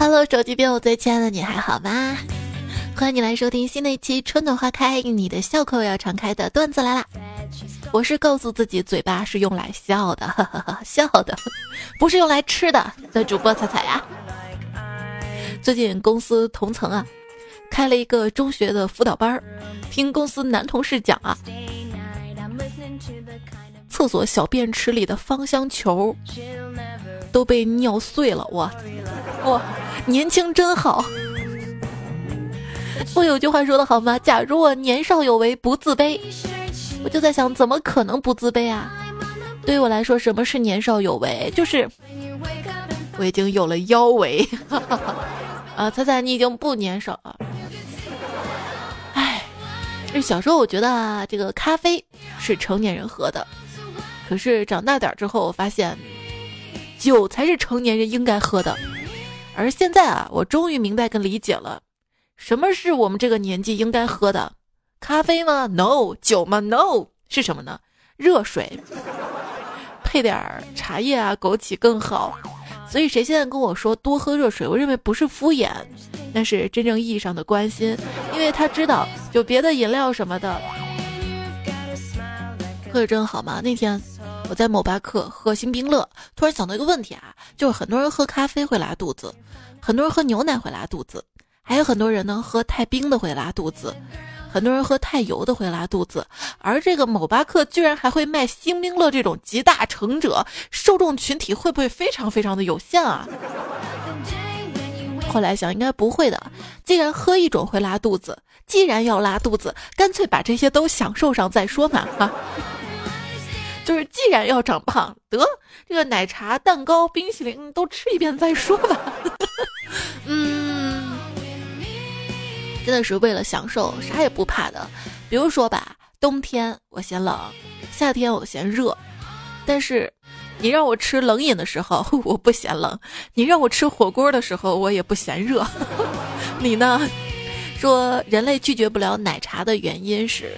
Hello，手机边我最亲爱的你还好吗？欢迎你来收听新的一期《春暖花开》，你的笑口要常开的段子来啦！我是告诉自己嘴巴是用来笑的，哈哈哈，笑的，不是用来吃的的主播彩彩呀。最近公司同层啊，开了一个中学的辅导班儿，听公司男同事讲啊，厕所小便池里的芳香球都被尿碎了，哇哇，年轻真好。我有句话说的好吗？假如我年少有为不自卑，我就在想，怎么可能不自卑啊？对于我来说，什么是年少有为？就是我已经有了腰围。啊，猜猜你已经不年少了。哎，这小时候我觉得啊，这个咖啡是成年人喝的，可是长大点之后，我发现酒才是成年人应该喝的。而现在啊，我终于明白跟理解了。什么是我们这个年纪应该喝的？咖啡吗？No，酒吗？No，是什么呢？热水，配点儿茶叶啊、枸杞更好。所以谁现在跟我说多喝热水，我认为不是敷衍，那是真正意义上的关心，因为他知道有别的饮料什么的，喝的真好吗？那天我在某巴克喝星冰乐，突然想到一个问题啊，就是很多人喝咖啡会拉肚子，很多人喝牛奶会拉肚子。还有很多人呢，喝太冰的会拉肚子，很多人喝太油的会拉肚子，而这个某巴克居然还会卖星冰乐这种集大成者，受众群体会不会非常非常的有限啊？后来想应该不会的，既然喝一种会拉肚子，既然要拉肚子，干脆把这些都享受上再说嘛哈。就是既然要长胖，得这个奶茶、蛋糕、冰淇淋都吃一遍再说吧。嗯。真的是为了享受，啥也不怕的。比如说吧，冬天我嫌冷，夏天我嫌热，但是你让我吃冷饮的时候，我不嫌冷；你让我吃火锅的时候，我也不嫌热。你呢？说人类拒绝不了奶茶的原因是，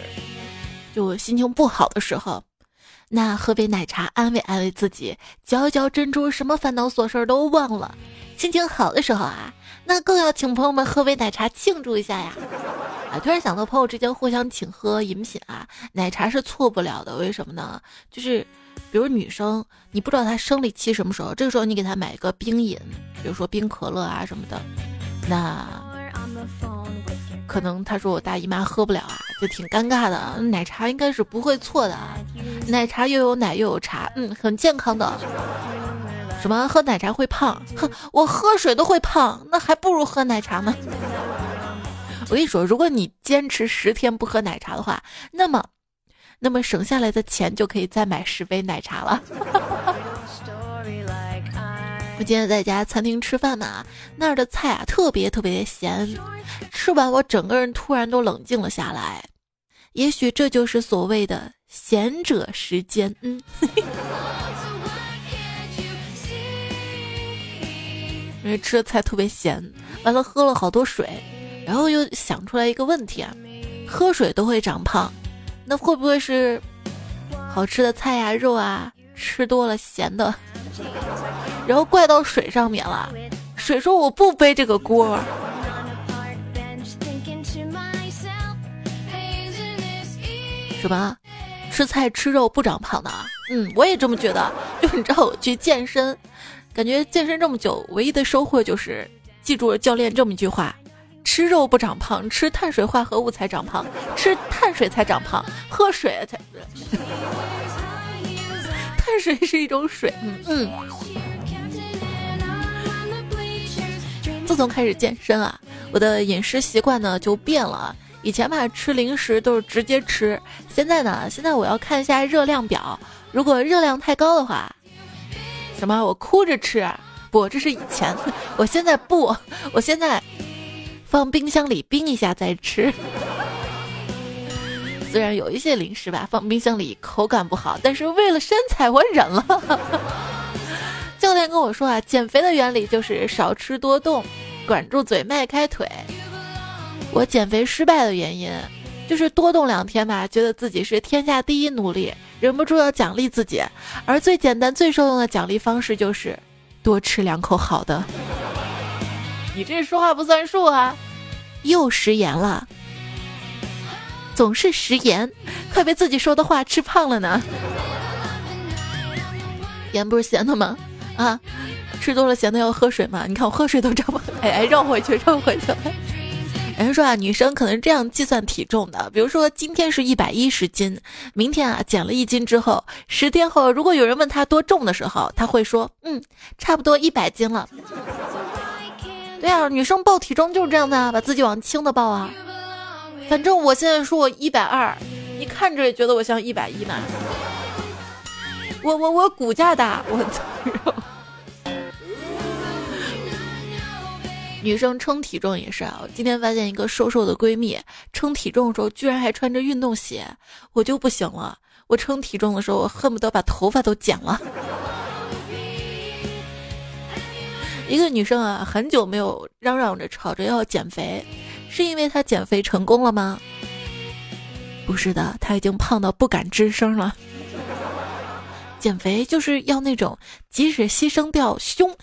就心情不好的时候，那喝杯奶茶安慰安慰自己，嚼一嚼珍珠，什么烦恼琐事都忘了。心情好的时候啊。那更要请朋友们喝杯奶茶庆祝一下呀！啊，突然想到朋友之间互相请喝饮品啊，奶茶是错不了的。为什么呢？就是，比如女生，你不知道她生理期什么时候，这个时候你给她买一个冰饮，比如说冰可乐啊什么的，那可能她说我大姨妈喝不了啊，就挺尴尬的。奶茶应该是不会错的啊，奶茶又有奶又有茶，嗯，很健康的。什么喝奶茶会胖？哼，我喝水都会胖，那还不如喝奶茶呢。我跟你说，如果你坚持十天不喝奶茶的话，那么，那么省下来的钱就可以再买十杯奶茶了。我今天在家餐厅吃饭嘛，那儿的菜啊特别特别的咸，吃完我整个人突然都冷静了下来。也许这就是所谓的贤者时间。嗯。因为吃的菜特别咸，完了喝了好多水，然后又想出来一个问题啊，喝水都会长胖，那会不会是好吃的菜呀、肉啊吃多了咸的，然后怪到水上面了？水说我不背这个锅。什么？吃菜吃肉不长胖的啊？嗯，我也这么觉得。就你知道我去健身。感觉健身这么久，唯一的收获就是记住了教练这么一句话：吃肉不长胖，吃碳水化合物才长胖，吃碳水才长胖，喝水才。碳水是一种水，嗯嗯。自从开始健身啊，我的饮食习惯呢就变了。以前吧吃零食都是直接吃，现在呢，现在我要看一下热量表，如果热量太高的话。什么？我哭着吃？不，这是以前。我现在不，我现在放冰箱里冰一下再吃。虽然有一些零食吧，放冰箱里口感不好，但是为了身材，我忍了。教练跟我说啊，减肥的原理就是少吃多动，管住嘴，迈开腿。我减肥失败的原因就是多动两天吧，觉得自己是天下第一努力。忍不住要奖励自己，而最简单、最受用的奖励方式就是多吃两口好的。你这说话不算数啊！又食言了，总是食言，快被自己说的话吃胖了呢。盐不是咸的吗？啊，吃多了咸的要喝水嘛？你看我喝水都这么，哎哎，绕回去，绕回去了。人说啊，女生可能这样计算体重的，比如说今天是一百一十斤，明天啊减了一斤之后，十天后如果有人问她多重的时候，她会说，嗯，差不多一百斤了。对啊，女生报体重就是这样的啊，把自己往轻的报啊。反正我现在说我一百二，你看着也觉得我像一百一嘛。我我我骨架大，我操！女生称体重也是啊，我今天发现一个瘦瘦的闺蜜称体重的时候，居然还穿着运动鞋，我就不行了。我称体重的时候，我恨不得把头发都剪了。一个女生啊，很久没有嚷嚷着吵着要减肥，是因为她减肥成功了吗？不是的，她已经胖到不敢吱声了。减肥就是要那种即使牺牲掉胸，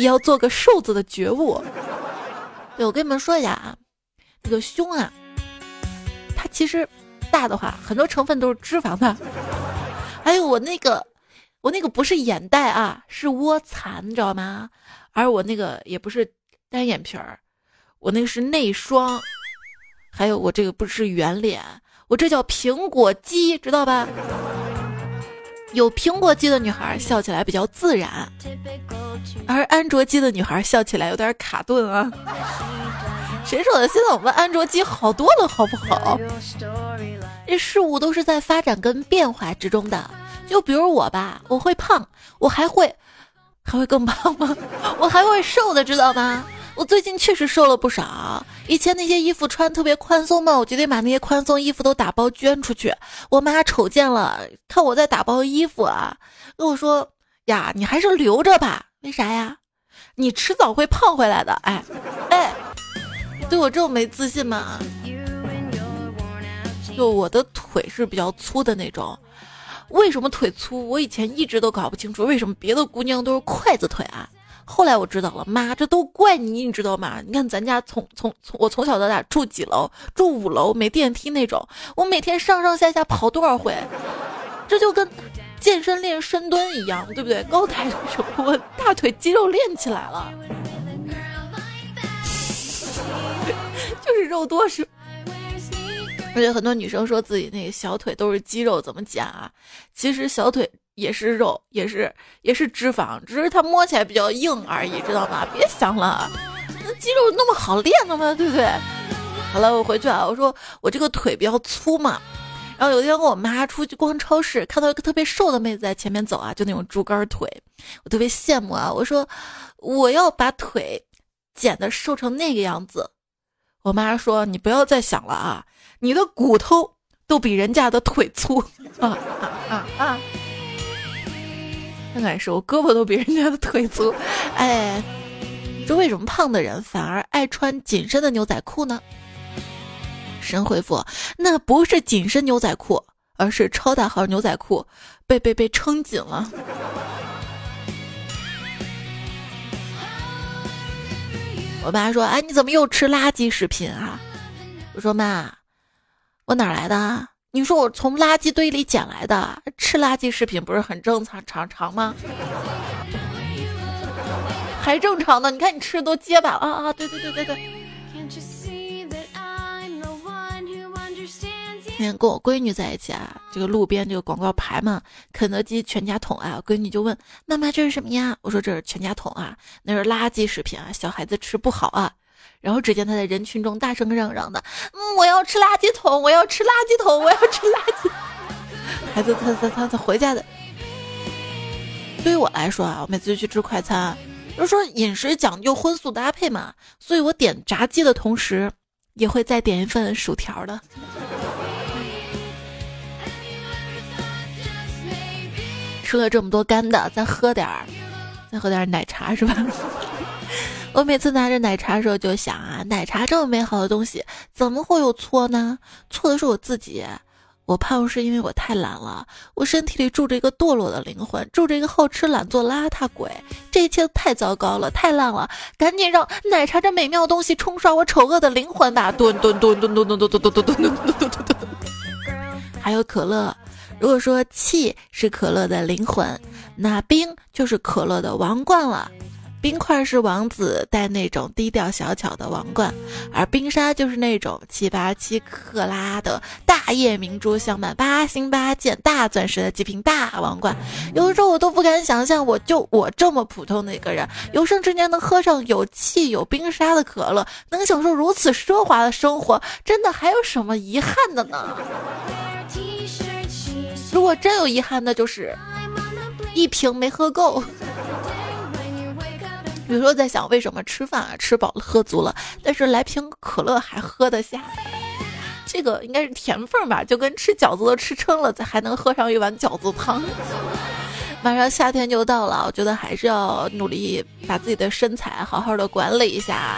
也要做个瘦子的觉悟。对我跟你们说一下啊，那个胸啊，它其实大的话，很多成分都是脂肪的。还有我那个，我那个不是眼袋啊，是卧蚕，你知道吗？而我那个也不是单眼皮儿，我那个是内双。还有我这个不是圆脸，我这叫苹果肌，知道吧？有苹果肌的女孩笑起来比较自然，而安卓机的女孩笑起来有点卡顿啊。谁说的？现在我们安卓机好多了，好不好？这事物都是在发展跟变化之中的。就比如我吧，我会胖，我还会还会更胖吗？我还会瘦的，知道吗？我最近确实瘦了不少，以前那些衣服穿特别宽松嘛，我决定把那些宽松衣服都打包捐出去。我妈瞅见了，看我在打包衣服啊，跟我说：“呀，你还是留着吧，为啥呀？你迟早会胖回来的。”哎，哎，对我这么没自信吗？就我的腿是比较粗的那种，为什么腿粗？我以前一直都搞不清楚，为什么别的姑娘都是筷子腿啊？后来我知道了，妈，这都怪你，你知道吗？你看咱家从从从我从小到大住几楼，住五楼，没电梯那种，我每天上上下下跑多少回，这就跟健身练深蹲一样，对不对？高抬腿，我大腿肌肉练起来了，就是肉多是。而且很多女生说自己那个小腿都是肌肉，怎么减啊？其实小腿。也是肉，也是也是脂肪，只是它摸起来比较硬而已，知道吗？别想了，那肌肉那么好练的吗？对不对？好了，我回去啊。我说我这个腿比较粗嘛，然后有一天跟我妈出去逛超市，看到一个特别瘦的妹子在前面走啊，就那种猪肝腿，我特别羡慕啊。我说我要把腿减的瘦成那个样子。我妈说你不要再想了啊，你的骨头都比人家的腿粗啊啊啊！那敢是我胳膊都比人家的腿粗，哎，说为什么胖的人反而爱穿紧身的牛仔裤呢？神回复：那不是紧身牛仔裤，而是超大号牛仔裤被被被撑紧了。我妈说：哎，你怎么又吃垃圾食品啊？我说妈，我哪来的？你说我从垃圾堆里捡来的，吃垃圾食品不是很正常常常吗？还正常呢，你看你吃的都结巴啊啊！对对对对对。那天跟我闺女在一起啊，这个路边这个广告牌嘛，肯德基全家桶啊，闺女就问妈妈这是什么呀？我说这是全家桶啊，那是垃圾食品啊，小孩子吃不好啊。然后只见他在人群中大声嚷嚷的：“嗯，我要吃垃圾桶，我要吃垃圾桶，我要吃垃圾。”孩子，他他他他回家的。对于我来说啊，我每次去吃快餐，都说饮食讲究荤素搭配嘛，所以我点炸鸡的同时，也会再点一份薯条的。吃了这么多干的，再喝点儿，再喝点奶茶是吧？我每次拿着奶茶的时候就想啊，奶茶这么美好的东西，怎么会有错呢？错的是我自己。我胖是因为我太懒了，我身体里住着一个堕落的灵魂，住着一个好吃懒做邋遢鬼，这一切太糟糕了，太烂了！赶紧让奶茶这美妙东西冲刷我丑恶的灵魂吧！吨吨吨吨吨吨吨吨吨吨。还有可乐，如果说气是可乐的灵魂，那冰就是可乐的王冠了。冰块是王子戴那种低调小巧的王冠，而冰沙就是那种七八七克拉的大叶明珠镶满八星八箭大钻石的极品大王冠。有的时候我都不敢想象，我就我这么普通的一个人，有生之年能喝上有气有冰沙的可乐，能享受如此奢华的生活，真的还有什么遗憾的呢？如果真有遗憾，那就是一瓶没喝够。有时候在想，为什么吃饭啊吃饱了喝足了，但是来瓶可乐还喝得下？这个应该是甜分吧，就跟吃饺子都吃撑了，再还能喝上一碗饺子汤。马上夏天就到了，我觉得还是要努力把自己的身材好好的管理一下。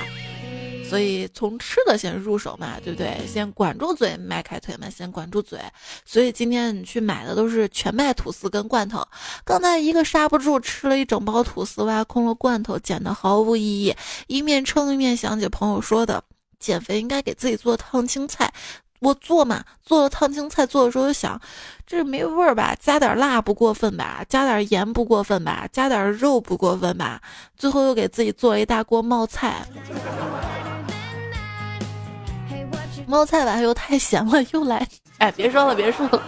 所以从吃的先入手嘛，对不对？先管住嘴，迈开腿嘛，先管住嘴。所以今天你去买的都是全麦吐司跟罐头。刚才一个刹不住吃了一整包吐司，挖空了罐头，减的毫无意义。一面撑一面想起朋友说的，减肥应该给自己做烫青菜。我做嘛，做了烫青菜，做的时候就想，这没味儿吧？加点辣不过分吧？加点盐不过分吧？加点肉不过分吧？最后又给自己做了一大锅冒菜。冒菜吧又太咸了，又来，哎，别说了，别说了。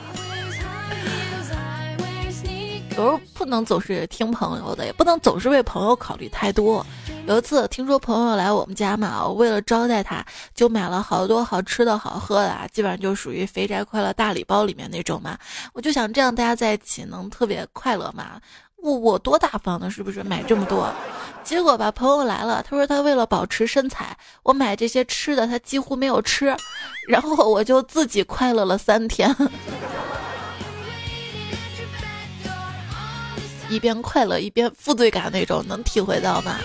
有时候不能总是听朋友的，也不能总是为朋友考虑太多。有一次听说朋友来我们家嘛，我为了招待他，就买了好多好吃的好喝的，基本上就属于肥宅快乐大礼包里面那种嘛。我就想这样大家在一起能特别快乐嘛。我我多大方呢，是不是买这么多？结果吧，朋友来了，他说他为了保持身材，我买这些吃的他几乎没有吃，然后我就自己快乐了三天，一边快乐一边负罪感那种，能体会到吗？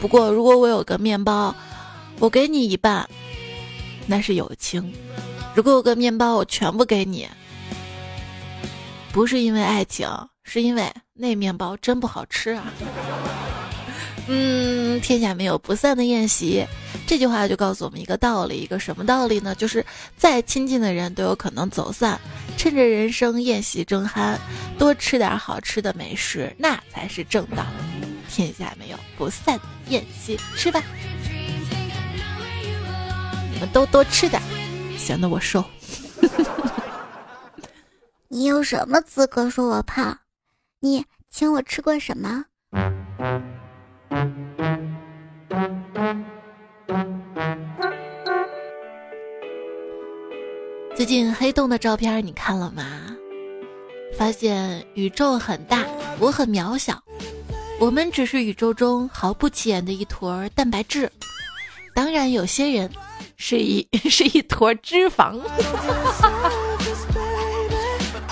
不过如果我有个面包，我给你一半，那是友情；如果有个面包，我全部给你，不是因为爱情。是因为那面包真不好吃啊！嗯，天下没有不散的宴席，这句话就告诉我们一个道理，一个什么道理呢？就是再亲近的人都有可能走散，趁着人生宴席正酣，多吃点好吃的美食，那才是正道。天下没有不散的宴席，吃吧！你们都多吃点，显得我瘦。你有什么资格说我胖？你请我吃过什么？近黑洞的照片你看了吗？发现宇宙很大，我很渺小，我们只是宇宙中毫不起眼的一坨蛋白质。当然，有些人是一 是一坨脂肪。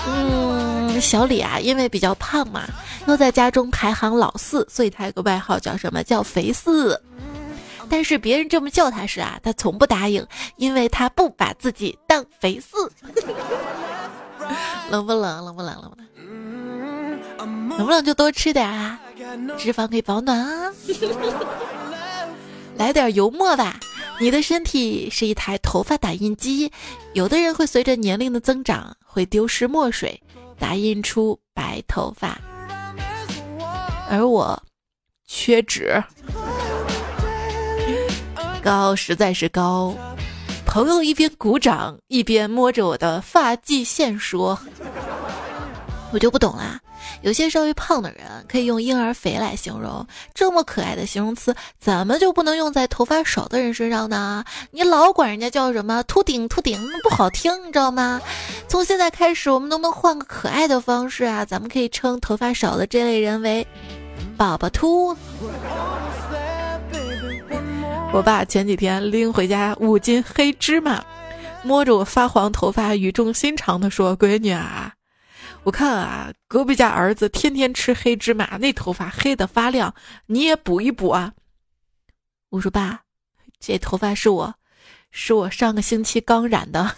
嗯小李啊，因为比较胖嘛，又在家中排行老四，所以他有个外号叫什么叫肥四。但是别人这么叫他时啊，他从不答应，因为他不把自己当肥四。冷不冷？冷不冷？冷不冷？冷不冷就多吃点啊，脂肪可以保暖啊。来点油墨吧，你的身体是一台头发打印机，有的人会随着年龄的增长会丢失墨水。打印出白头发，而我缺纸，高实在是高。朋友一边鼓掌一边摸着我的发际线说：“我就不懂啦。”有些稍微胖的人可以用婴儿肥来形容，这么可爱的形容词，怎么就不能用在头发少的人身上呢？你老管人家叫什么秃顶秃顶，不好听，你知道吗？从现在开始，我们能不能换个可爱的方式啊？咱们可以称头发少的这类人为宝宝秃。我爸前几天拎回家五斤黑芝麻，摸着我发黄头发，语重心长地说：“闺女啊，我看啊，隔壁家儿子天天吃黑芝麻，那头发黑的发亮，你也补一补啊。”我说：“爸，这头发是我，是我上个星期刚染的。”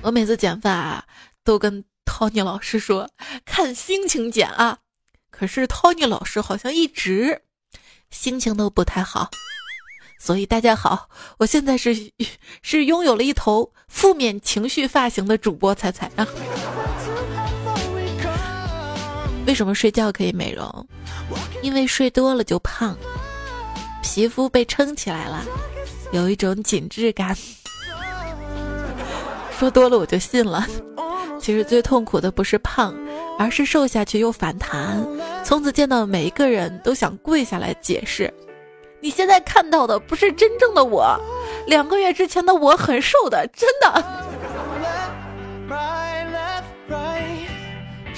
我每次剪发啊，都跟 Tony 老师说看心情剪啊，可是 Tony 老师好像一直心情都不太好。所以大家好，我现在是是拥有了一头负面情绪发型的主播彩彩啊。为什么睡觉可以美容？因为睡多了就胖，皮肤被撑起来了，有一种紧致感。说多了我就信了。其实最痛苦的不是胖，而是瘦下去又反弹，从此见到每一个人都想跪下来解释。你现在看到的不是真正的我，两个月之前的我很瘦的，真的。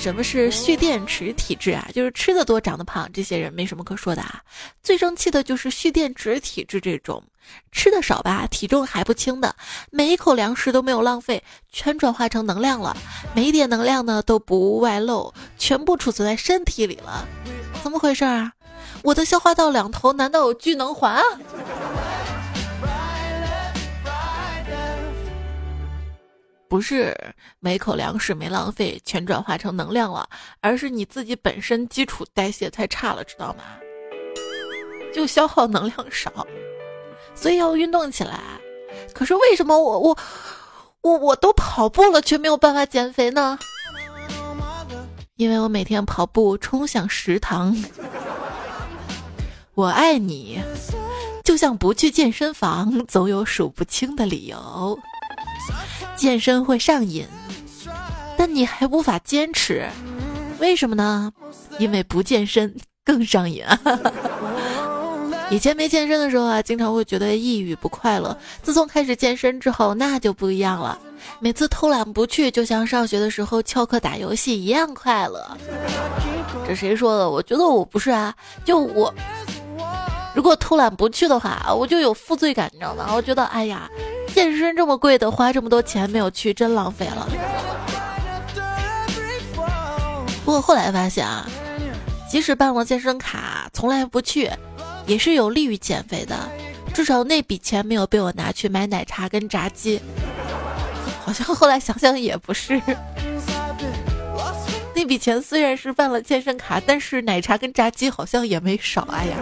什么是蓄电池体质啊？就是吃的多长得胖，这些人没什么可说的啊。最生气的就是蓄电池体质这种，吃的少吧，体重还不轻的，每一口粮食都没有浪费，全转化成能量了，每一点能量呢都不外露，全部储存在身体里了，怎么回事啊？我的消化道两头难道有聚能环不是每口粮食没浪费，全转化成能量了，而是你自己本身基础代谢太差了，知道吗？就消耗能量少，所以要运动起来。可是为什么我我我我都跑步了，却没有办法减肥呢？因为我每天跑步冲向食堂。我爱你，就像不去健身房，总有数不清的理由。健身会上瘾，但你还无法坚持，为什么呢？因为不健身更上瘾！以前没健身的时候啊，经常会觉得抑郁不快乐。自从开始健身之后，那就不一样了。每次偷懒不去，就像上学的时候翘课打游戏一样快乐。这谁说的？我觉得我不是啊，就我。如果偷懒不去的话，我就有负罪感，你知道吗？我觉得，哎呀，健身这么贵的，花这么多钱没有去，真浪费了。不过后来发现啊，即使办了健身卡，从来不去，也是有利于减肥的。至少那笔钱没有被我拿去买奶茶跟炸鸡。好像后来想想也不是，那笔钱虽然是办了健身卡，但是奶茶跟炸鸡好像也没少。哎呀。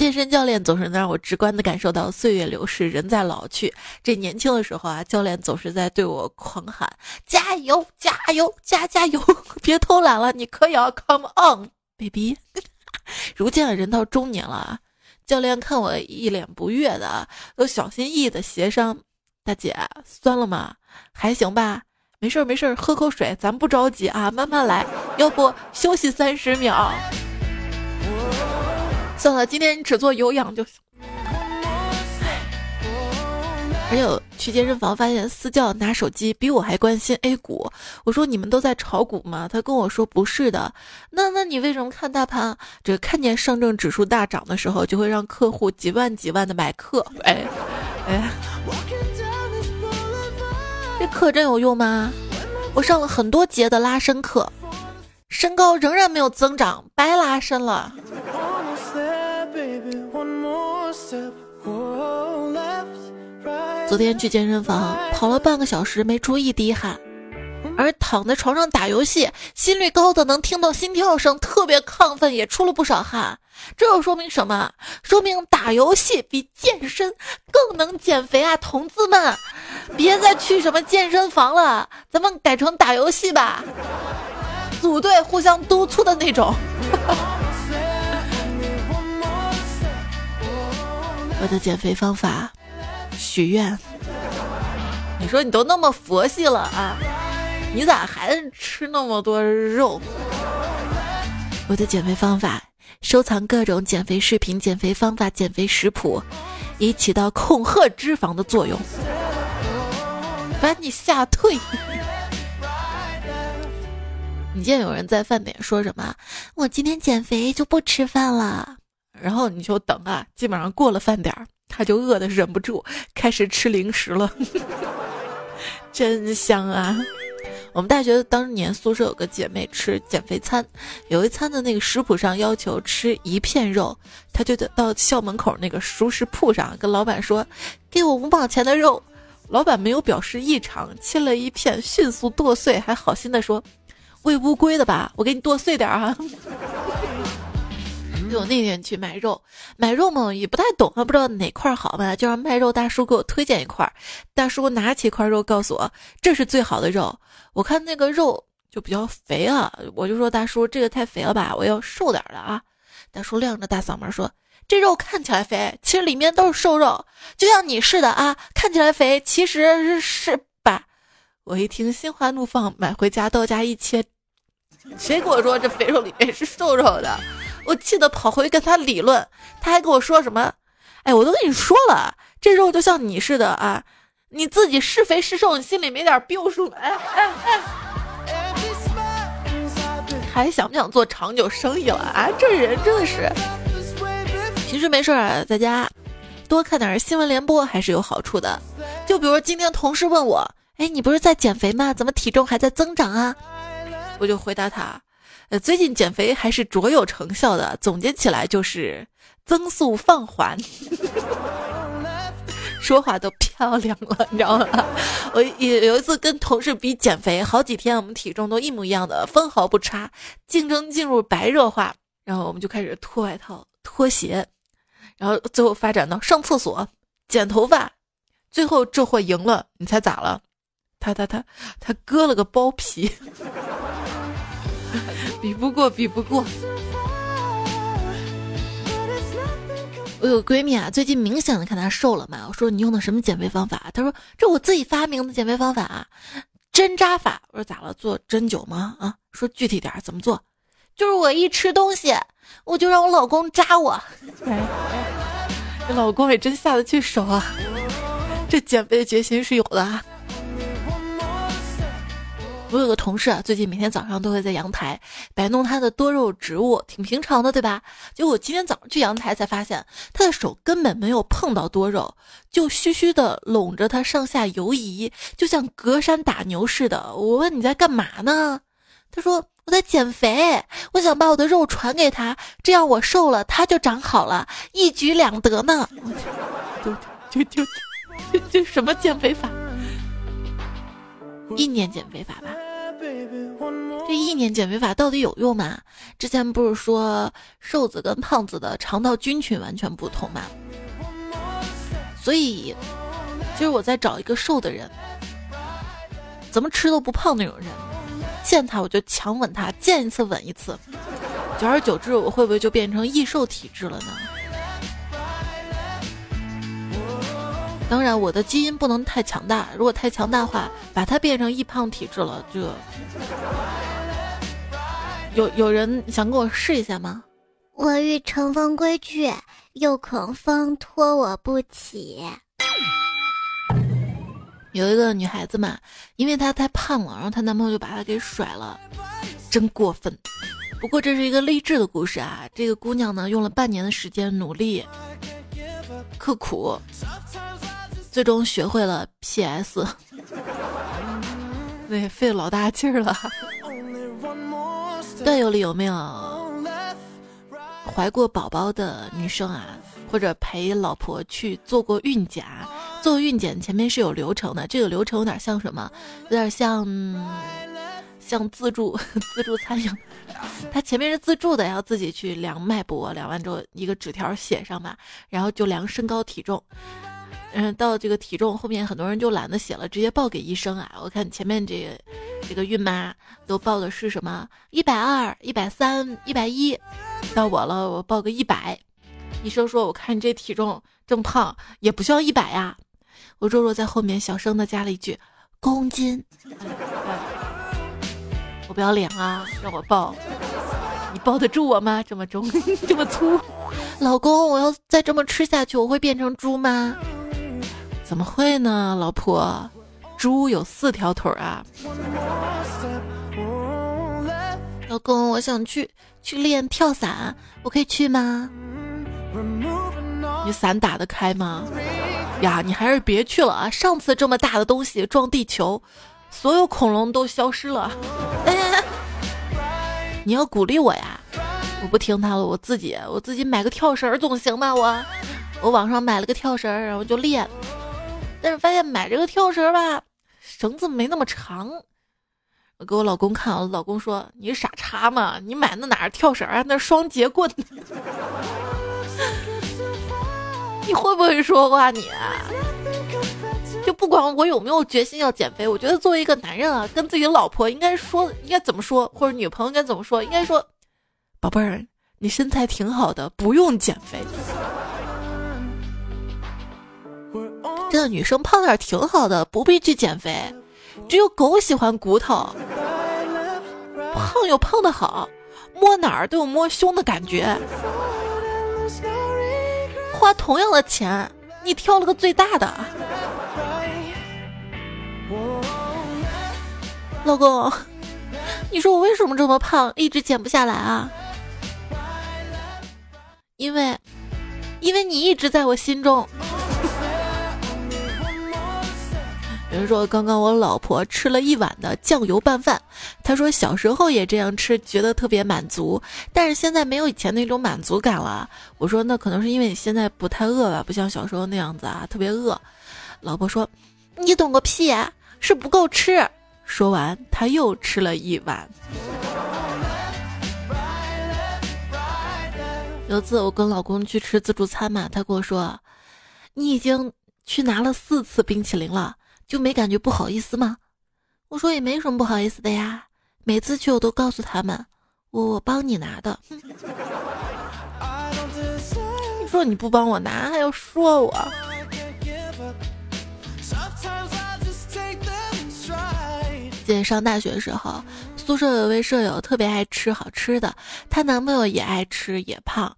健身教练总是能让我直观的感受到岁月流逝，人在老去。这年轻的时候啊，教练总是在对我狂喊：“加油，加油，加加油！别偷懒了，你可以啊，Come on，baby。”如今啊，人到中年了，教练看我一脸不悦的，都小心翼翼的协商：“大姐，酸了吗？还行吧？没事儿，没事儿，喝口水，咱不着急啊，慢慢来。要不休息三十秒。”算了，今天只做有氧就行。还有去健身房发现私教拿手机比我还关心 A 股，我说你们都在炒股吗？他跟我说不是的。那那你为什么看大盘？这看见上证指数大涨的时候，就会让客户几万几万的买课。哎哎，这课真有用吗？我上了很多节的拉伸课，身高仍然没有增长，白拉伸了。昨天去健身房跑了半个小时，没出一滴汗，而躺在床上打游戏，心率高的能听到心跳声，特别亢奋，也出了不少汗。这又说明什么？说明打游戏比健身更能减肥啊！同志们，别再去什么健身房了，咱们改成打游戏吧，组队互相督促的那种。我的减肥方法。许愿，你说你都那么佛系了啊，你咋还吃那么多肉？我的减肥方法：收藏各种减肥视频、减肥方法、减肥食谱，以起到恐吓脂肪的作用，把你吓退。你见有人在饭点说什么？我今天减肥就不吃饭了，然后你就等啊，基本上过了饭点儿。他就饿的忍不住，开始吃零食了，真香啊！我们大学当年宿舍有个姐妹吃减肥餐，有一餐的那个食谱上要求吃一片肉，她就得到校门口那个熟食铺上跟老板说：“给我五毛钱的肉。”老板没有表示异常，切了一片，迅速剁碎，还好心的说：“喂乌龟的吧，我给你剁碎点啊。”我那天去买肉，买肉嘛也不太懂，还不知道哪块好嘛，就让卖肉大叔给我推荐一块。大叔拿起一块肉，告诉我这是最好的肉。我看那个肉就比较肥啊，我就说大叔这个太肥了吧，我要瘦点的啊。大叔亮着大嗓门说：“这肉看起来肥，其实里面都是瘦肉，就像你似的啊，看起来肥，其实是吧？”我一听心花怒放，买回家到家一切，谁跟我说这肥肉里面是瘦肉的？我气得跑回去跟他理论，他还跟我说什么？哎，我都跟你说了，这肉就像你似的啊，你自己是肥是瘦，你心里没点逼数吗？哎哎哎！还想不想做长久生意了啊？这人真的是，平时没事啊，在家多看点新闻联播还是有好处的。就比如今天同事问我，哎，你不是在减肥吗？怎么体重还在增长啊？我就回答他。呃，最近减肥还是卓有成效的，总结起来就是增速放缓，说话都漂亮了，你知道吗？我有有一次跟同事比减肥，好几天我们体重都一模一样的，分毫不差，竞争进入白热化，然后我们就开始脱外套、脱鞋，然后最后发展到上厕所、剪头发，最后这货赢了，你猜咋了？他他他他割了个包皮。比不过，比不过。我有个闺蜜啊，最近明显的看她瘦了嘛。我说你用的什么减肥方法？她说这我自己发明的减肥方法，啊针扎法。我说咋了？做针灸吗？啊？说具体点怎么做？就是我一吃东西，我就让我老公扎我。这 老公也真下得去手啊！这减肥的决心是有的。我有个同事啊，最近每天早上都会在阳台摆弄他的多肉植物，挺平常的，对吧？结果今天早上去阳台才发现，他的手根本没有碰到多肉，就虚虚的拢着它上下游移，就像隔山打牛似的。我问你在干嘛呢？他说我在减肥，我想把我的肉传给他，这样我瘦了，他就长好了，一举两得呢。就就就就就什么减肥法？意念减肥法吧，这意念减肥法到底有用吗？之前不是说瘦子跟胖子的肠道菌群完全不同吗？所以，其实我在找一个瘦的人，怎么吃都不胖那种人，见他我就强吻他，见一次吻一次，久而久之，我会不会就变成易瘦体质了呢？当然，我的基因不能太强大。如果太强大的话，把它变成易胖体质了，这有有人想跟我试一下吗？我欲乘风归去，又恐风拖我不起。有一个女孩子嘛，因为她太胖了，然后她男朋友就把她给甩了，真过分。不过这是一个励志的故事啊。这个姑娘呢，用了半年的时间努力刻苦。最终学会了 PS，那，费了老大劲儿了。段友里有没有怀过宝宝的女生啊？或者陪老婆去做过孕检？做孕检前面是有流程的，这个流程有点像什么？有点像像自助 自助餐一样。它前面是自助的，要自己去量脉搏，量完之后一个纸条写上吧，然后就量身高体重。嗯，到这个体重后面，很多人就懒得写了，直接报给医生啊。我看前面这个这个孕妈都报的是什么一百二、一百三、一百一，到我了，我报个一百。医生说：“我看你这体重这么胖，也不像一百呀。”我弱弱在后面小声的加了一句：“公斤。” 我不要脸啊，让我抱，你抱得住我吗？这么重，这么粗，老公，我要再这么吃下去，我会变成猪吗？怎么会呢，老婆？猪有四条腿啊！老公，我想去去练跳伞，我可以去吗？你伞打得开吗？呀，你还是别去了啊！上次这么大的东西撞地球，所有恐龙都消失了。你要鼓励我呀！我不听他了，我自己我自己买个跳绳总行吧？我我网上买了个跳绳，然后就练。但是发现买这个跳绳吧，绳子没那么长。我给我老公看，我老公说：“你傻叉吗？你买那哪是跳绳啊？那双节棍。你会不会说话？你就不管我有没有决心要减肥，我觉得作为一个男人啊，跟自己的老婆应该说，应该怎么说，或者女朋友该怎么说？应该说，宝贝儿，你身材挺好的，不用减肥。真的女生胖点挺好的，不必去减肥。”只有狗喜欢骨头，胖有胖的好，摸哪儿都有摸胸的感觉。花同样的钱，你挑了个最大的。老公，你说我为什么这么胖，一直减不下来啊？因为，因为你一直在我心中。有人说，刚刚我老婆吃了一碗的酱油拌饭，她说小时候也这样吃，觉得特别满足，但是现在没有以前那种满足感了。我说那可能是因为你现在不太饿吧，不像小时候那样子啊，特别饿。老婆说，你懂个屁啊，是不够吃。说完，他又吃了一碗。有次我跟老公去吃自助餐嘛，他跟我说，你已经去拿了四次冰淇淋了。就没感觉不好意思吗？我说也没什么不好意思的呀，每次去我都告诉他们，我我帮你拿的。你说你不帮我拿，还要说我。记得上大学的时候，宿舍有位舍友特别爱吃好吃的，她男朋友也爱吃，也胖。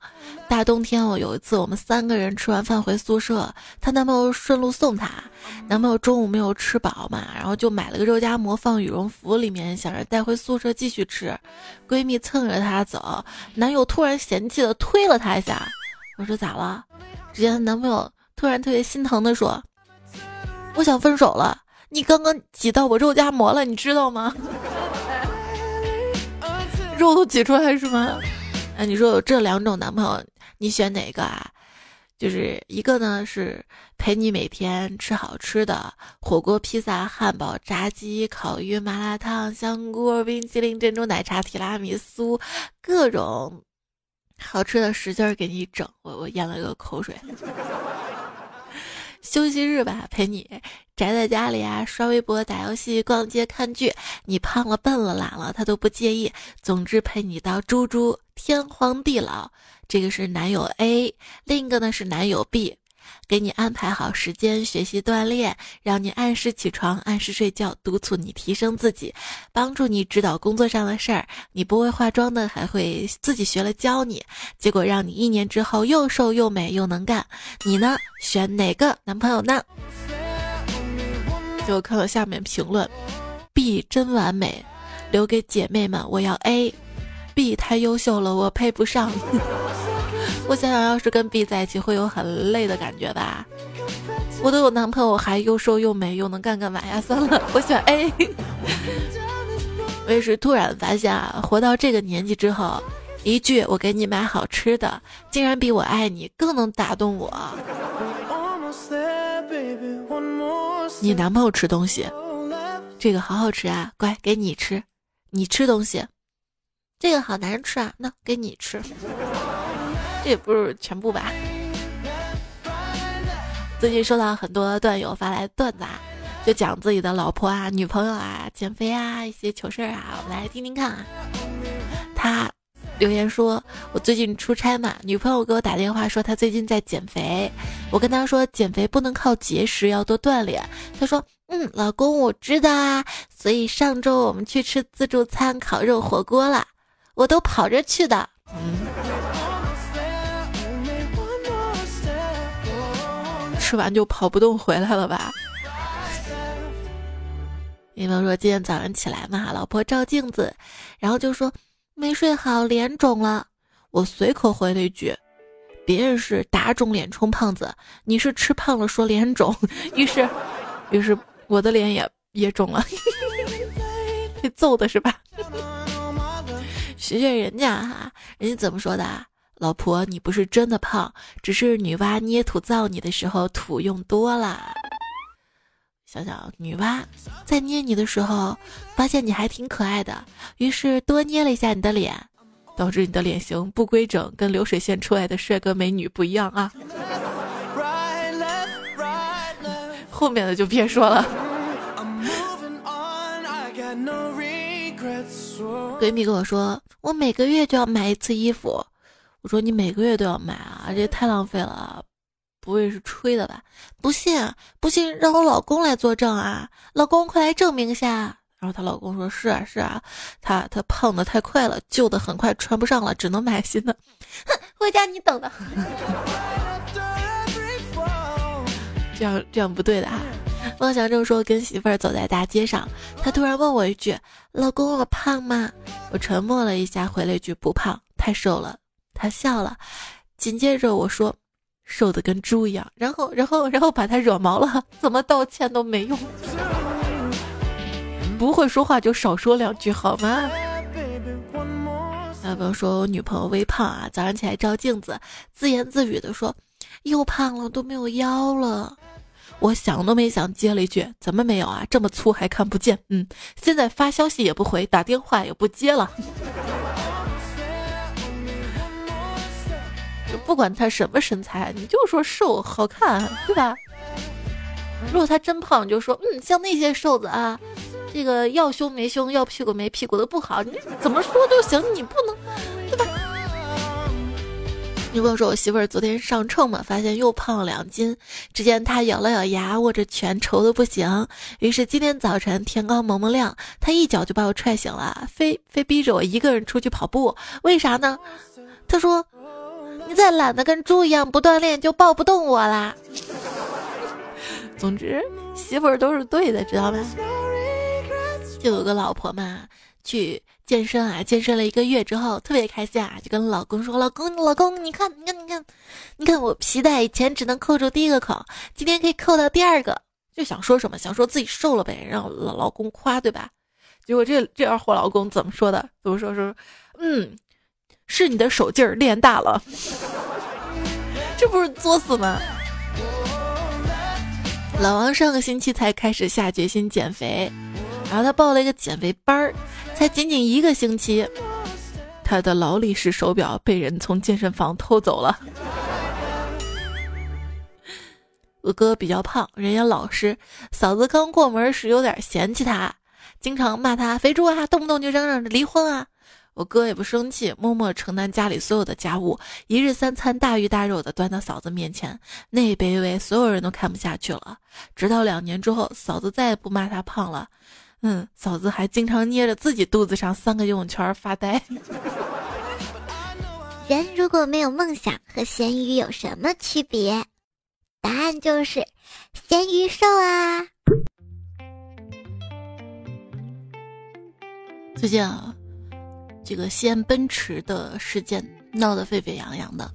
大冬天，我有一次我们三个人吃完饭回宿舍，她男朋友顺路送她。男朋友中午没有吃饱嘛，然后就买了个肉夹馍放羽绒服里面，想着带回宿舍继续吃。闺蜜蹭着她走，男友突然嫌弃的推了她一下。我说咋了？只见她男朋友突然特别心疼的说：“我想分手了。”你刚刚挤到我肉夹馍了，你知道吗？肉都挤出来是吗？哎，你说有这两种男朋友，你选哪个啊？就是一个呢是陪你每天吃好吃的火锅、披萨、汉堡、炸鸡、烤鱼、麻辣烫、香锅、冰淇淋、珍珠奶茶、提拉米苏，各种好吃的使劲给你整。我我咽了个口水。休息日吧，陪你宅在家里啊，刷微博、打游戏、逛街、看剧。你胖了、笨了、懒了，他都不介意。总之陪你到猪猪天荒地老。这个是男友 A，另一个呢是男友 B。给你安排好时间学习锻炼，让你按时起床、按时睡觉，督促你提升自己，帮助你指导工作上的事儿。你不会化妆的，还会自己学了教你。结果让你一年之后又瘦又美又能干。你呢？选哪个男朋友呢？就看到下面评论：B 真完美，留给姐妹们。我要 A，B 太优秀了，我配不上。我想想，要是跟 B 在一起，会有很累的感觉吧？我都有男朋友，还又瘦又美，又能干干嘛呀？算了，我选 A。我也是突然发现啊，活到这个年纪之后，一句“我给你买好吃的”，竟然比我爱你更能打动我。你男朋友吃东西，这个好好吃啊，乖，给你吃。你吃东西，这个好难吃啊，那给你吃。这也不是全部吧。最近收到很多段友发来段子，啊，就讲自己的老婆啊、女朋友啊、减肥啊一些糗事儿啊，我们来听听看啊。他留言说：“我最近出差嘛，女朋友给我打电话说她最近在减肥，我跟她说减肥不能靠节食，要多锻炼。她说：嗯，老公我知道啊，所以上周我们去吃自助餐烤肉火锅了，我都跑着去的。嗯。”吃完就跑不动回来了吧？你们说今天早上起来嘛，老婆照镜子，然后就说没睡好，脸肿了。我随口回了一句：“别人是打肿脸充胖子，你是吃胖了说脸肿。”于是，于是我的脸也也肿了，被揍的是吧？学学人家哈，人家怎么说的？老婆，你不是真的胖，只是女娲捏土造你的时候土用多了。想想女娲在捏你的时候，发现你还挺可爱的，于是多捏了一下你的脸，导致你的脸型不规整，跟流水线出来的帅哥美女不一样啊。后面的就别说了。闺蜜跟我说，我每个月就要买一次衣服。我说你每个月都要买啊，这太浪费了。不会是吹的吧？不信，不信让我老公来作证啊！老公，快来证明一下。然后她老公说：“是啊，是啊，他他胖的太快了，旧的很快穿不上了，只能买新的。”哼，回家你等着。这样这样不对的啊！妄想症说跟媳妇儿走在大街上，他突然问我一句：“老公，我胖吗？”我沉默了一下，回了一句：“不胖，太瘦了。”他笑了，紧接着我说。瘦的跟猪一样，然后，然后，然后把他惹毛了，怎么道歉都没用。不会说话就少说两句好吗？有朋友说我女朋友微胖啊，早上起来照镜子，自言自语的说又胖了，都没有腰了。我想都没想接了一句怎么没有啊？这么粗还看不见？嗯，现在发消息也不回，打电话也不接了。不管他什么身材，你就说瘦好看，对吧？如果他真胖，你就说嗯，像那些瘦子啊，这个要胸没胸，要屁股没屁股的不好。你怎么说都行，你不能，对吧？你跟我说我媳妇儿昨天上秤嘛，发现又胖了两斤。只见她咬了咬牙，握着拳，愁的不行。于是今天早晨天刚蒙蒙亮，她一脚就把我踹醒了，非非逼着我一个人出去跑步。为啥呢？她说。你再懒得跟猪一样不锻炼，就抱不动我啦。总之，媳妇儿都是对的，知道吗？就有个老婆嘛，去健身啊，健身了一个月之后特别开心啊，就跟老公说：“老公，老公，你看，你看，你看，你看我皮带以前只能扣住第一个口，今天可以扣到第二个。”就想说什么，想说自己瘦了呗，让老老公夸，对吧？结果这这二货老公怎么说的？怎么说？说嗯。是你的手劲儿练大了，这不是作死吗？老王上个星期才开始下决心减肥，然后他报了一个减肥班儿，才仅仅一个星期，他的劳力士手表被人从健身房偷走了。我哥比较胖，人也老实，嫂子刚过门时有点嫌弃他，经常骂他肥猪啊，动不动就嚷嚷着离婚啊。我哥也不生气，默默承担家里所有的家务，一日三餐大鱼大肉的端到嫂子面前，那卑微，所有人都看不下去了。直到两年之后，嫂子再也不骂他胖了，嗯，嫂子还经常捏着自己肚子上三个游泳圈发呆。人如果没有梦想，和咸鱼有什么区别？答案就是咸鱼瘦啊！最近啊。这个西安奔驰的事件闹得沸沸扬扬的，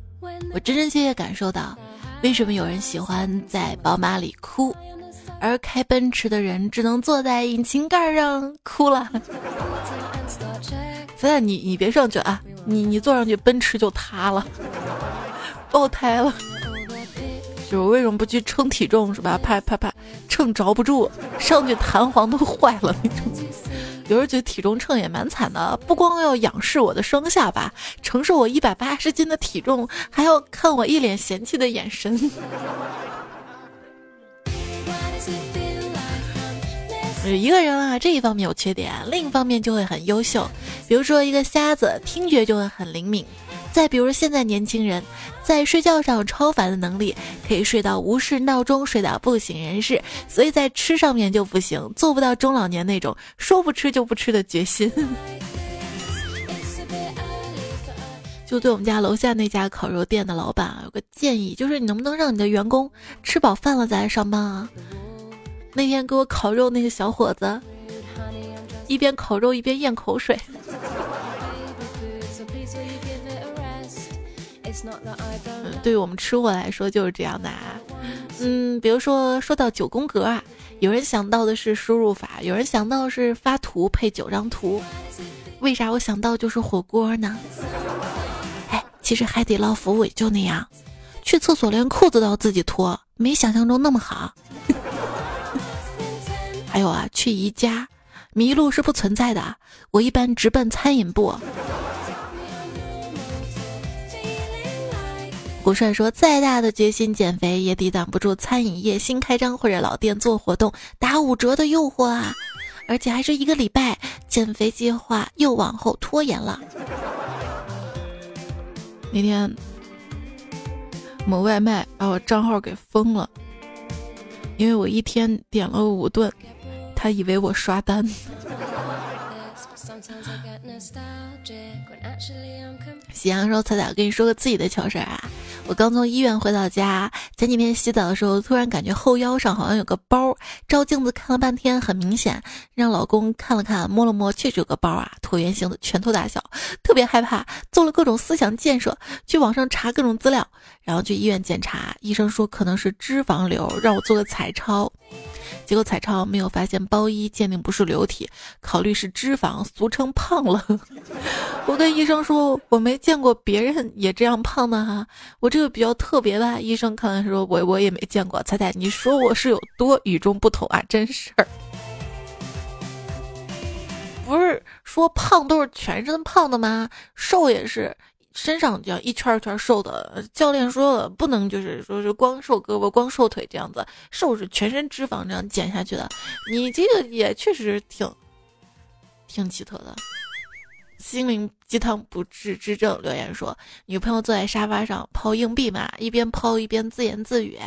我真真切切感受到，为什么有人喜欢在宝马里哭，而开奔驰的人只能坐在引擎盖上哭了。现在你你别上去啊，你你坐上去奔驰就塌了，爆胎了。就为什么不去称体重是吧？怕怕怕秤着不住，上去弹簧都坏了那种。有时候觉得体重秤也蛮惨的，不光要仰视我的双下巴，承受我一百八十斤的体重，还要看我一脸嫌弃的眼神。一个人啊，这一方面有缺点，另一方面就会很优秀。比如说，一个瞎子听觉就会很灵敏。再比如现在年轻人在睡觉上超凡的能力，可以睡到无视闹钟，睡到不省人事，所以在吃上面就不行，做不到中老年那种说不吃就不吃的决心。就对我们家楼下那家烤肉店的老板啊，有个建议，就是你能不能让你的员工吃饱饭了再来上班啊？那天给我烤肉那个小伙子，一边烤肉一边咽口水。嗯，对于我们吃货来说就是这样的啊。嗯，比如说说到九宫格啊，有人想到的是输入法，有人想到是发图配九张图。为啥我想到就是火锅呢？哎，其实海底捞服务也就那样，去厕所连裤子都要自己脱，没想象中那么好。还有啊，去宜家，迷路是不存在的，我一般直奔餐饮部。古帅说：“再大的决心减肥，也抵挡不住餐饮业新开张或者老店做活动打五折的诱惑啊！而且还是一个礼拜，减肥计划又往后拖延了。那天某外卖把我账号给封了，因为我一天点了五顿，他以为我刷单。”喜阳说：“彩彩，我跟你说个自己的糗事儿啊！我刚从医院回到家，前几天洗澡的时候，突然感觉后腰上好像有个包，照镜子看了半天，很明显，让老公看了看，摸了摸，确实有个包啊，椭圆形的，拳头大小，特别害怕，做了各种思想建设，去网上查各种资料，然后去医院检查，医生说可能是脂肪瘤，让我做个彩超。”结果彩超没有发现包衣鉴定不是流体，考虑是脂肪，俗称胖了。我跟医生说我没见过别人也这样胖的哈，我这个比较特别吧。医生看了说我我也没见过。彩彩，你说我是有多与众不同啊？真是，不是说胖都是全身胖的吗？瘦也是。身上这样一圈一圈瘦的，教练说了，不能就是说是光瘦胳膊、光瘦腿这样子，瘦是全身脂肪这样减下去的。你这个也确实挺，挺奇特的。心灵鸡汤不治之症留言说，女朋友坐在沙发上抛硬币嘛，一边抛一边自言自语：“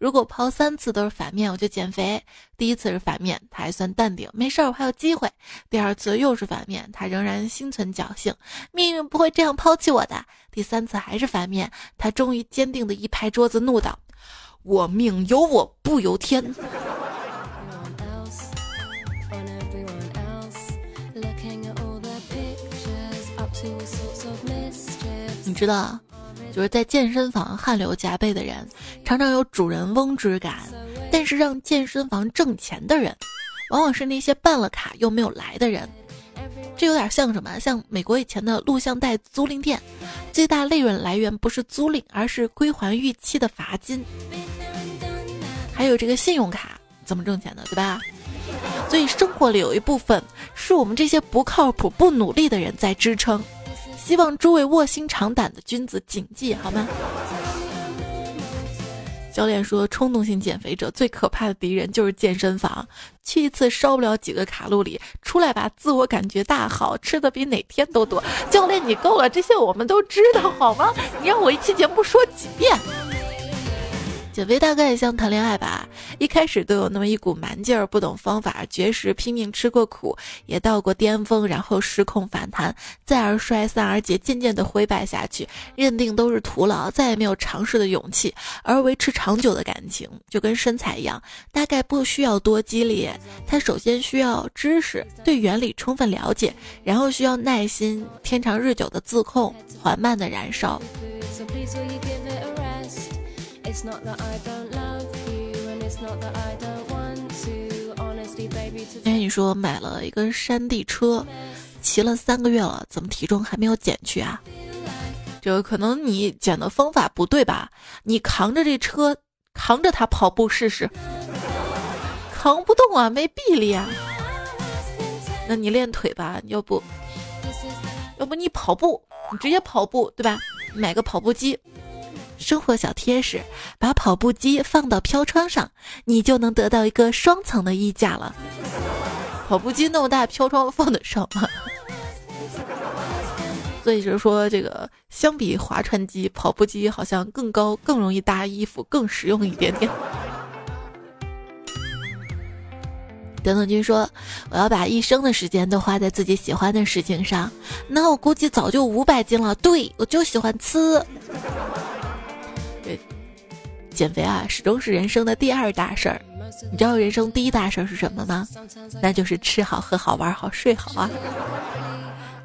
如果抛三次都是反面，我就减肥。第一次是反面，他还算淡定，没事儿，我还有机会。第二次又是反面，他仍然心存侥幸，命运不会这样抛弃我的。第三次还是反面，他终于坚定的一拍桌子，怒道：我命由我不由天。”知道，就是在健身房汗流浃背的人，常常有主人翁之感；但是让健身房挣钱的人，往往是那些办了卡又没有来的人。这有点像什么？像美国以前的录像带租赁店，最大利润来源不是租赁，而是归还逾期的罚金。还有这个信用卡怎么挣钱的，对吧？所以生活里有一部分是我们这些不靠谱、不努力的人在支撑。希望诸位卧薪尝胆的君子谨记好吗？教练说，冲动性减肥者最可怕的敌人就是健身房，去一次烧不了几个卡路里，出来吧自我感觉大好，吃的比哪天都多。教练你够了，这些我们都知道好吗？你让我一期节目说几遍？减肥大概也像谈恋爱吧，一开始都有那么一股蛮劲儿，不懂方法，绝食拼命吃过苦，也到过巅峰，然后失控反弹，再而衰，三而竭，渐渐的灰败下去，认定都是徒劳，再也没有尝试的勇气。而维持长久的感情，就跟身材一样，大概不需要多激烈，它首先需要知识，对原理充分了解，然后需要耐心，天长日久的自控，缓慢的燃烧。哎，你说买了一个山地车，骑了三个月了，怎么体重还没有减去啊？这可能你减的方法不对吧？你扛着这车，扛着它跑步试试，扛不动啊，没臂力啊。那你练腿吧，要不，要不你跑步，你直接跑步对吧？买个跑步机。生活小贴士：把跑步机放到飘窗上，你就能得到一个双层的衣架了。跑步机那么大，飘窗放得上吗？所以就是说，这个相比划船机，跑步机好像更高、更容易搭衣服、更实用一点点。等等君说：“我要把一生的时间都花在自己喜欢的事情上，那我估计早就五百斤了。对我就喜欢吃。”减肥啊，始终是人生的第二大事儿。你知道人生第一大事儿是什么吗？那就是吃好、喝好、玩好、睡好啊。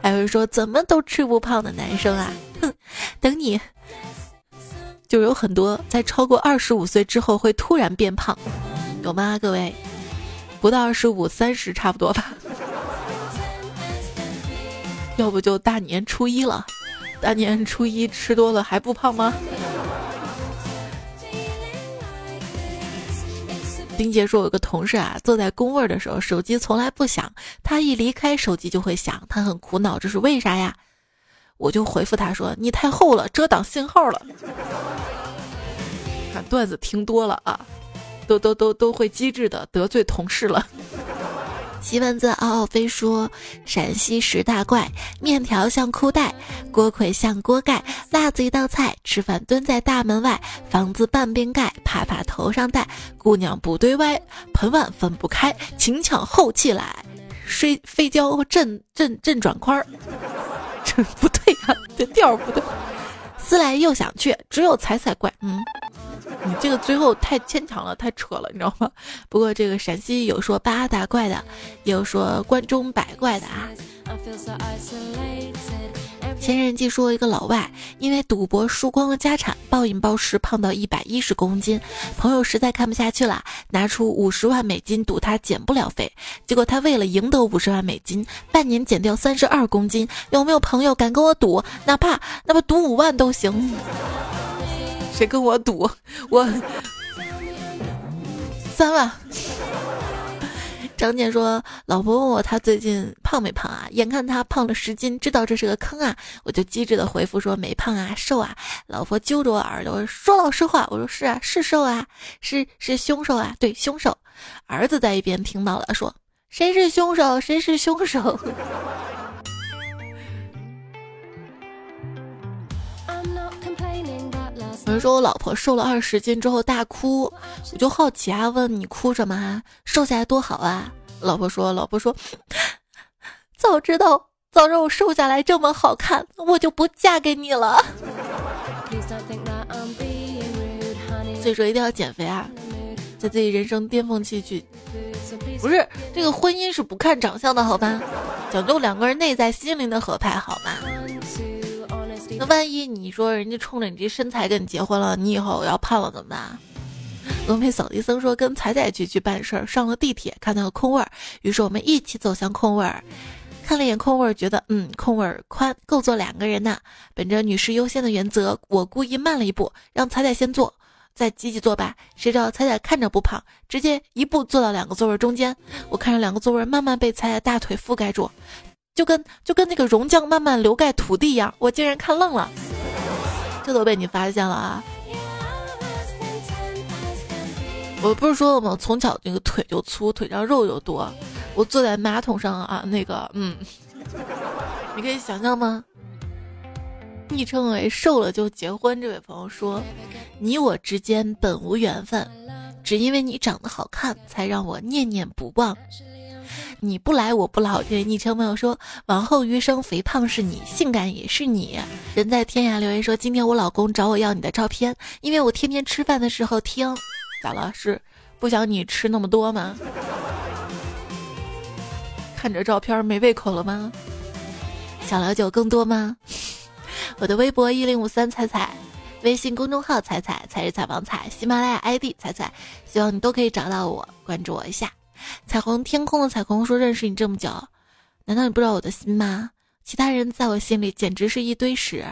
还有人说怎么都吃不胖的男生啊，哼，等你，就有很多在超过二十五岁之后会突然变胖，有吗？各位，不到二十五、三十差不多吧。要不就大年初一了，大年初一吃多了还不胖吗？丁杰说，我有个同事啊，坐在工位的时候，手机从来不响，他一离开，手机就会响，他很苦恼，这是为啥呀？我就回复他说：“你太厚了，遮挡信号了。”看段子听多了啊，都都都都会机智的得罪同事了。西蚊子嗷嗷飞说：“陕西十大怪，面条像裤带，锅盔像锅盖，辣子一道菜，吃饭蹲在大门外，房子半边盖，怕怕头上戴，姑娘不对歪，盆碗分不开，请抢后气来，睡飞跤震震震转宽儿，这不对呀，这调不对。思来又想去，只有踩踩怪，嗯。”你这个最后太牵强了，太扯了，你知道吗？不过这个陕西有说八大怪的，也有说关中百怪的啊。前人记说，一个老外因为赌博输光了家产，暴饮暴食，胖到一百一十公斤。朋友实在看不下去了，拿出五十万美金赌他减不了肥。结果他为了赢得五十万美金，半年减掉三十二公斤。有没有朋友敢跟我赌？哪怕哪怕赌五万都行。谁跟我赌？我三万。张健说：“老婆问我他最近胖没胖啊？眼看他胖了十斤，知道这是个坑啊，我就机智的回复说没胖啊，瘦啊。老婆揪着我耳朵说老实话，我说是啊，是瘦啊，是是凶手啊，对，凶手。儿子在一边听到了，说谁是凶手？谁是凶手？”有人说我老婆瘦了二十斤之后大哭，我就好奇啊，问你哭什么啊？瘦下来多好啊！老婆说，老婆说，早知道早让我瘦下来这么好看，我就不嫁给你了。所以说一定要减肥啊，在自己人生巅峰期去，不是这个婚姻是不看长相的好吧？讲究两个人内在心灵的合拍好吗？万一你说人家冲着你这身材跟你结婚了，你以后要胖了怎么办？峨眉扫地僧说跟彩彩去去办事儿，上了地铁看到个空位儿，于是我们一起走向空位儿，看了一眼空位儿，觉得嗯空位儿宽，够坐两个人呢。本着女士优先的原则，我故意慢了一步，让彩彩先坐，再挤挤坐吧。谁知道彩彩看着不胖，直接一步坐到两个座位中间。我看着两个座位慢慢被彩彩大腿覆盖住。就跟就跟那个溶浆慢慢流盖土地一样，我竟然看愣了，这都被你发现了啊！我不是说了吗？从小那个腿就粗，腿上肉就多。我坐在马桶上啊，那个嗯，你可以想象吗？昵称为“瘦了就结婚”这位朋友说：“你我之间本无缘分，只因为你长得好看，才让我念念不忘。”你不来我不老。这昵称朋友说，往后余生肥胖是你，性感也是你。人在天涯留言说，今天我老公找我要你的照片，因为我天天吃饭的时候听。咋了？是不想你吃那么多吗？看着照片没胃口了吗？想了解更多吗？我的微博一零五三彩彩，微信公众号彩彩才是采访彩，喜马拉雅 ID 彩彩，希望你都可以找到我，关注我一下。彩虹天空的彩虹说：“认识你这么久，难道你不知道我的心吗？其他人在我心里简直是一堆屎，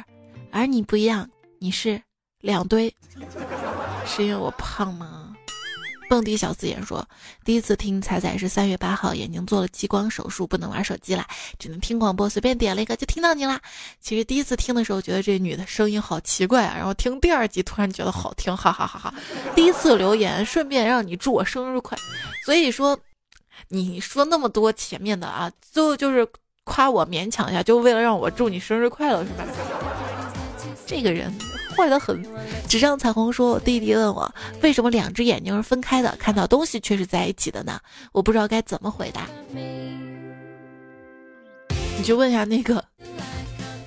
而你不一样，你是两堆。是因为我胖吗？”蹦迪小四眼说：“第一次听彩彩是三月八号，眼睛做了激光手术，不能玩手机了，只能听广播，随便点了一个就听到你啦。其实第一次听的时候觉得这女的声音好奇怪啊，然后听第二集突然觉得好听，哈哈哈哈！第一次留言，顺便让你祝我生日快。所以说，你说那么多前面的啊，最后就是夸我勉强一下，就为了让我祝你生日快乐是吧？这个人。”坏的很。纸上彩虹说：“弟弟问我为什么两只眼睛是分开的，看到东西却是在一起的呢？我不知道该怎么回答。你去问一下那个，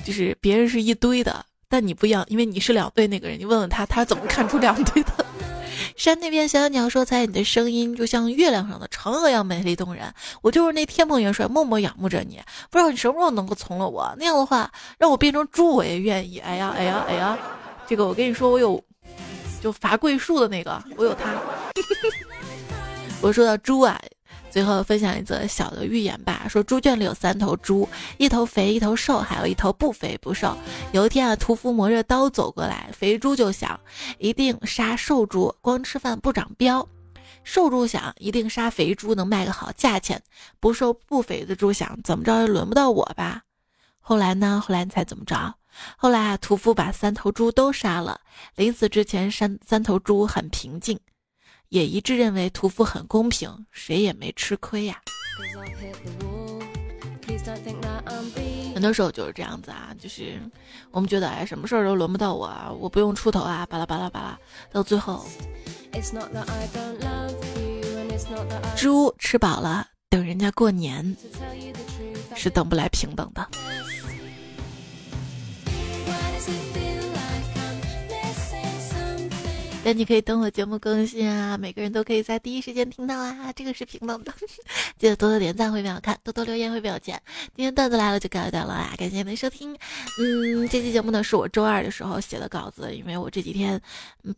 就是别人是一堆的，但你不一样，因为你是两对那个人。你问问他，他怎么看出两对的？” 山那边小鸟说：“猜你的声音就像月亮上的嫦娥一样美丽动人。我就是那天蓬元帅，默默仰慕着你。不知道你什么时候能够从了我？那样的话，让我变成猪我也愿意。哎呀，哎呀，哎呀！”这个我跟你说，我有，就罚桂树的那个，我有它。我说到猪啊，最后分享一则小的寓言吧。说猪圈里有三头猪，一头肥，一头瘦，还有一头不肥不瘦。有一天啊，屠夫磨着刀走过来，肥猪就想，一定杀瘦猪，光吃饭不长膘。瘦猪想一定杀肥猪能卖个好价钱，不瘦不肥的猪想怎么着也轮不到我吧。后来呢？后来你猜怎么着？后来啊，屠夫把三头猪都杀了。临死之前，三三头猪很平静，也一致认为屠夫很公平，谁也没吃亏呀。很多时候就是这样子啊，就是我们觉得哎，什么事儿都轮不到我，啊，我不用出头啊，巴拉巴拉巴拉，到最后，猪吃饱了等人家过年，是等不来平等的。但你可以等我节目更新啊，每个人都可以在第一时间听到啊，这个是平等的。记得多多点赞会比较看，多多留言会比较钱。今天段子来了就告一段落啦，感谢您的收听。嗯，这期节目呢是我周二的时候写的稿子，因为我这几天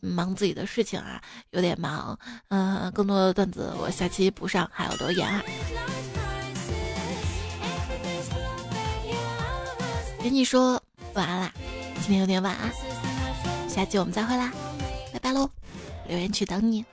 忙自己的事情啊，有点忙。嗯，更多的段子我下期补上，还有留言啊。跟你说晚安啦，今天有点晚啊，下期我们再会啦。拜拜喽，留言区等你。